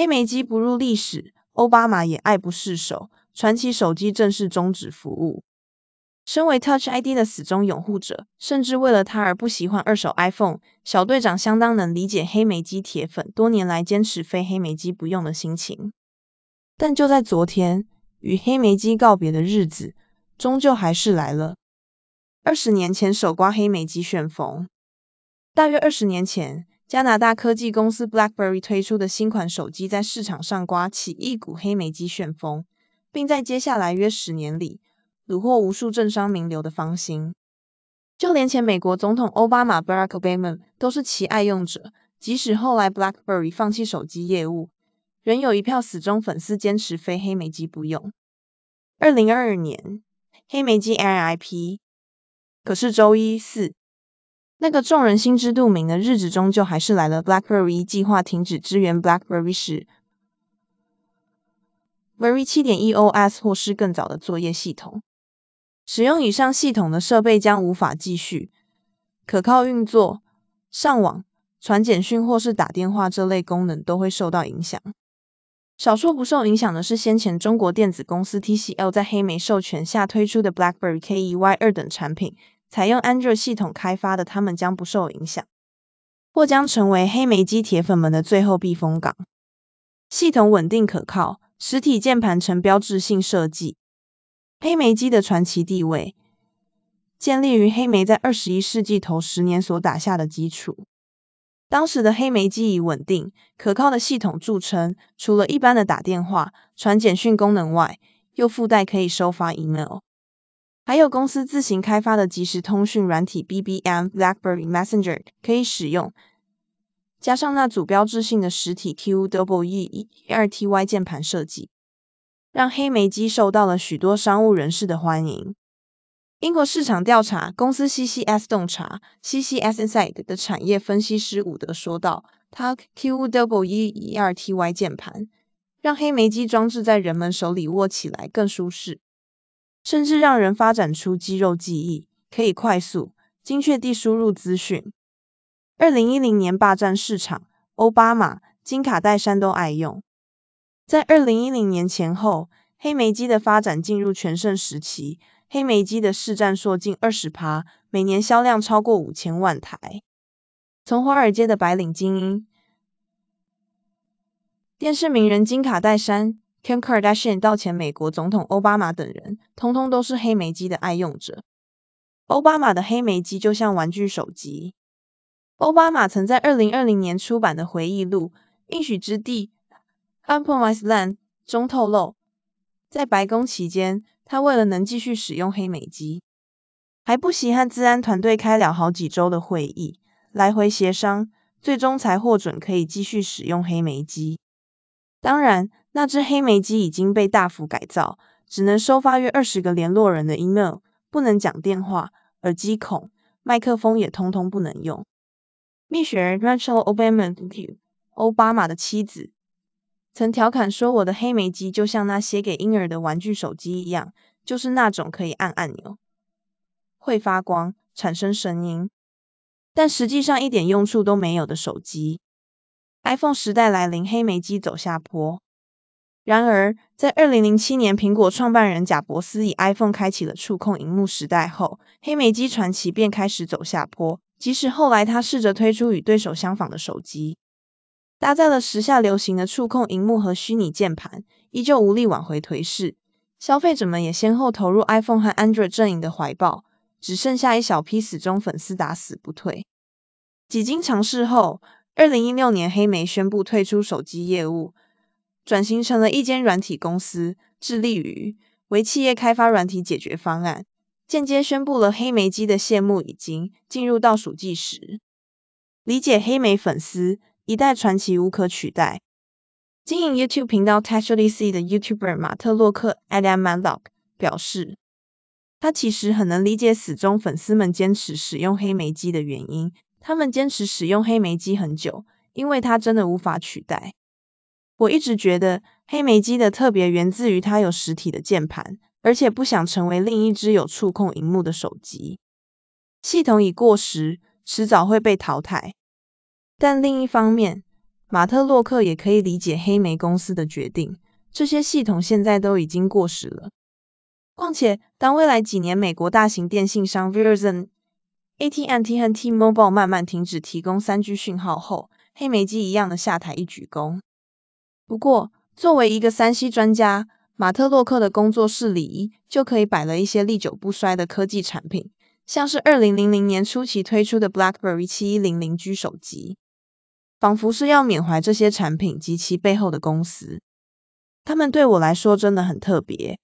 黑莓机不入历史，奥巴马也爱不释手，传奇手机正式终止服务。身为 Touch ID 的死忠拥护者，甚至为了它而不喜欢二手 iPhone，小队长相当能理解黑莓机铁粉多年来坚持非黑莓机不用的心情。但就在昨天，与黑莓机告别的日子，终究还是来了。二十年前首刮黑莓机旋风。大约二十年前，加拿大科技公司 BlackBerry 推出的新款手机在市场上刮起一股黑莓机旋风，并在接下来约十年里。虏获无数政商名流的芳心，就连前美国总统奥巴马 Barack Obama 都是其爱用者。即使后来 BlackBerry 放弃手机业务，仍有一票死忠粉丝坚持非黑莓机不用。二零二二年，黑莓机 RIP。可是周一四，那个众人心知肚明的日子终究还是来了。BlackBerry 计划停止支援 BlackBerry 十 Berry 七点一 OS 或是更早的作业系统。使用以上系统的设备将无法继续可靠运作，上网、传简讯或是打电话这类功能都会受到影响。少数不受影响的是先前中国电子公司 TCL 在黑莓授权下推出的 BlackBerry KEY 二等产品，采用 Android 系统开发的，它们将不受影响，或将成为黑莓机铁粉们的最后避风港。系统稳定可靠，实体键盘呈标志性设计。黑莓机的传奇地位，建立于黑莓在二十一世纪头十年所打下的基础。当时的黑莓机以稳定、可靠的系统著称，除了一般的打电话、传简讯功能外，又附带可以收发 email，还有公司自行开发的即时通讯软体 BBM BlackBerry Messenger 可以使用，加上那组标志性的实体 QWERTY 键盘设计。让黑莓机受到了许多商务人士的欢迎。英国市场调查公司 CCS 洞察 CCS Inside 的产业分析师伍德说道：“它 QWERTY 键盘让黑莓机装置在人们手里握起来更舒适，甚至让人发展出肌肉记忆，可以快速、精确地输入资讯。二零一零年霸占市场，奥巴马、金卡戴珊都爱用。”在二零一零年前后，黑莓机的发展进入全盛时期，黑莓机的市占缩近二十趴，每年销量超过五千万台。从华尔街的白领精英、电视名人金卡戴珊 （Kim Kardashian） 到前美国总统奥巴马等人，通通都是黑莓机的爱用者。奥巴马的黑莓机就像玩具手机。奥巴马曾在二零二零年出版的回忆录《应许之地》。Compromise Land 中透露，在白宫期间，他为了能继续使用黑莓机，还不惜和治安团队开了好几周的会议，来回协商，最终才获准可以继续使用黑莓机。当然，那只黑莓机已经被大幅改造，只能收发约二十个联络人的 email，不能讲电话，耳机孔、麦克风也通通不能用。蜜雪儿 Rachel Obama 的妻子。曾调侃说：“我的黑莓机就像那些给婴儿的玩具手机一样，就是那种可以按按钮、会发光、产生声音，但实际上一点用处都没有的手机。”iPhone 时代来临，黑莓机走下坡。然而，在二零零七年，苹果创办人贾伯斯以 iPhone 开启了触控荧幕时代后，黑莓机传奇便开始走下坡。即使后来他试着推出与对手相仿的手机。搭载了时下流行的触控荧幕和虚拟键盘，依旧无力挽回颓势。消费者们也先后投入 iPhone 和 Android 阵营的怀抱，只剩下一小批死忠粉丝打死不退。几经尝试后，二零一六年黑莓宣布退出手机业务，转型成了一间软体公司，致力于为企业开发软体解决方案，间接宣布了黑莓机的谢幕已经进入倒数计时。理解黑莓粉丝。一代传奇无可取代。经营 YouTube 频道 t a s h l y C 的 YouTuber 马特洛克 Adam Mallock 表示，他其实很能理解死忠粉丝们坚持使用黑莓机的原因。他们坚持使用黑莓机很久，因为它真的无法取代。我一直觉得黑莓机的特别源自于它有实体的键盘，而且不想成为另一只有触控荧幕的手机。系统已过时，迟早会被淘汰。但另一方面，马特洛克也可以理解黑莓公司的决定，这些系统现在都已经过时了。况且，当未来几年美国大型电信商 Verizon、AT&T 和 T-Mobile 慢慢停止提供 3G 讯号后，黑莓机一样的下台一鞠躬。不过，作为一个三 C 专家，马特洛克的工作室里就可以摆了一些历久不衰的科技产品，像是2000年初期推出的 BlackBerry 7100G 手机。仿佛是要缅怀这些产品及其背后的公司，他们对我来说真的很特别。”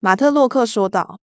马特洛克说道。